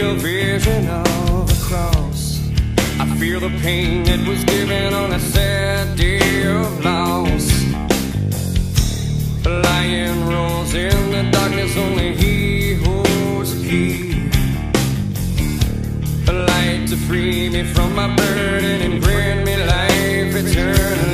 a vision of a cross. I feel the pain that was given on a sad day of loss. A lion roars in the darkness, only he holds the key. A light to free me from my burden and grant me life eternal.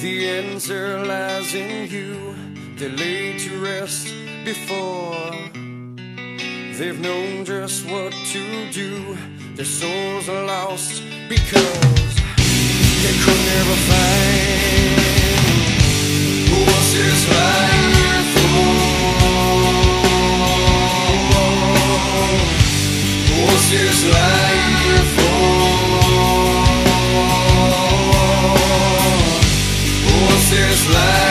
The answer lies in you. They lay to rest before. They've known just what to do. Their souls are lost because they could never find what's this life for? What's this life for? this is life.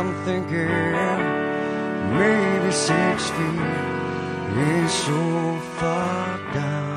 I'm thinking maybe six feet is so far down.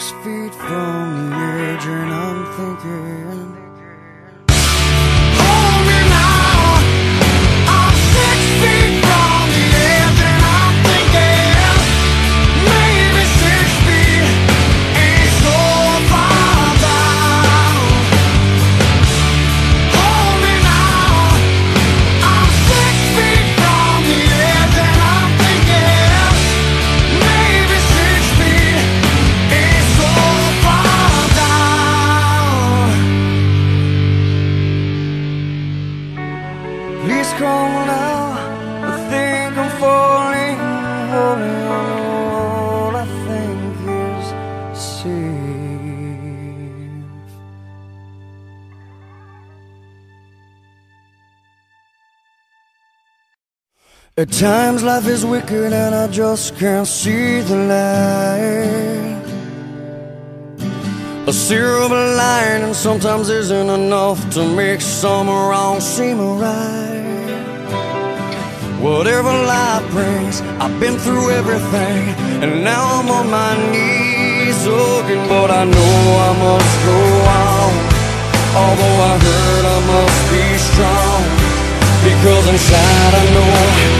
six feet from the edge and I'm thinking Sometimes life is wicked and I just can't see the light. A silver lining sometimes isn't enough to make some wrong seem right. Whatever life brings, I've been through everything, and now I'm on my knees looking, but I know I must go on. Although I hurt, I must be strong, because inside I know.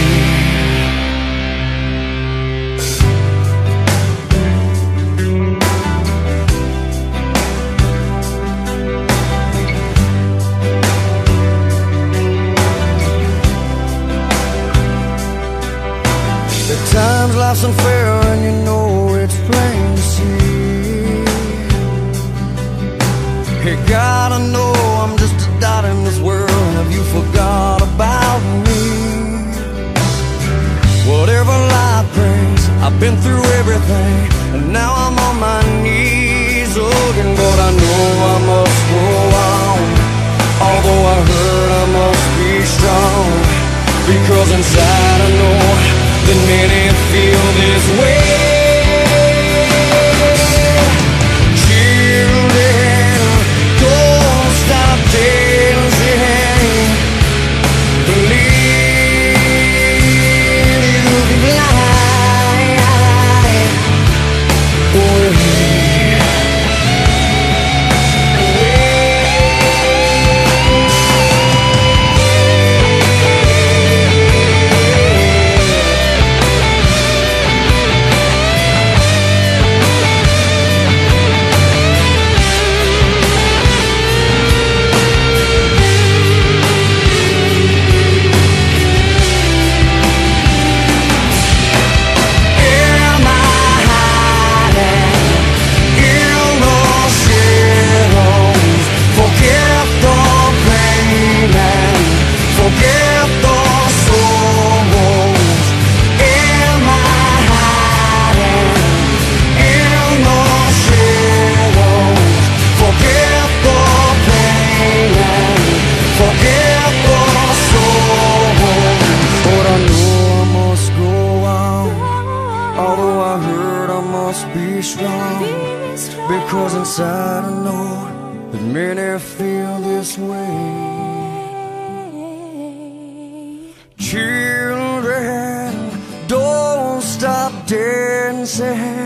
inside I know that many feel this way. Children, don't stop dancing.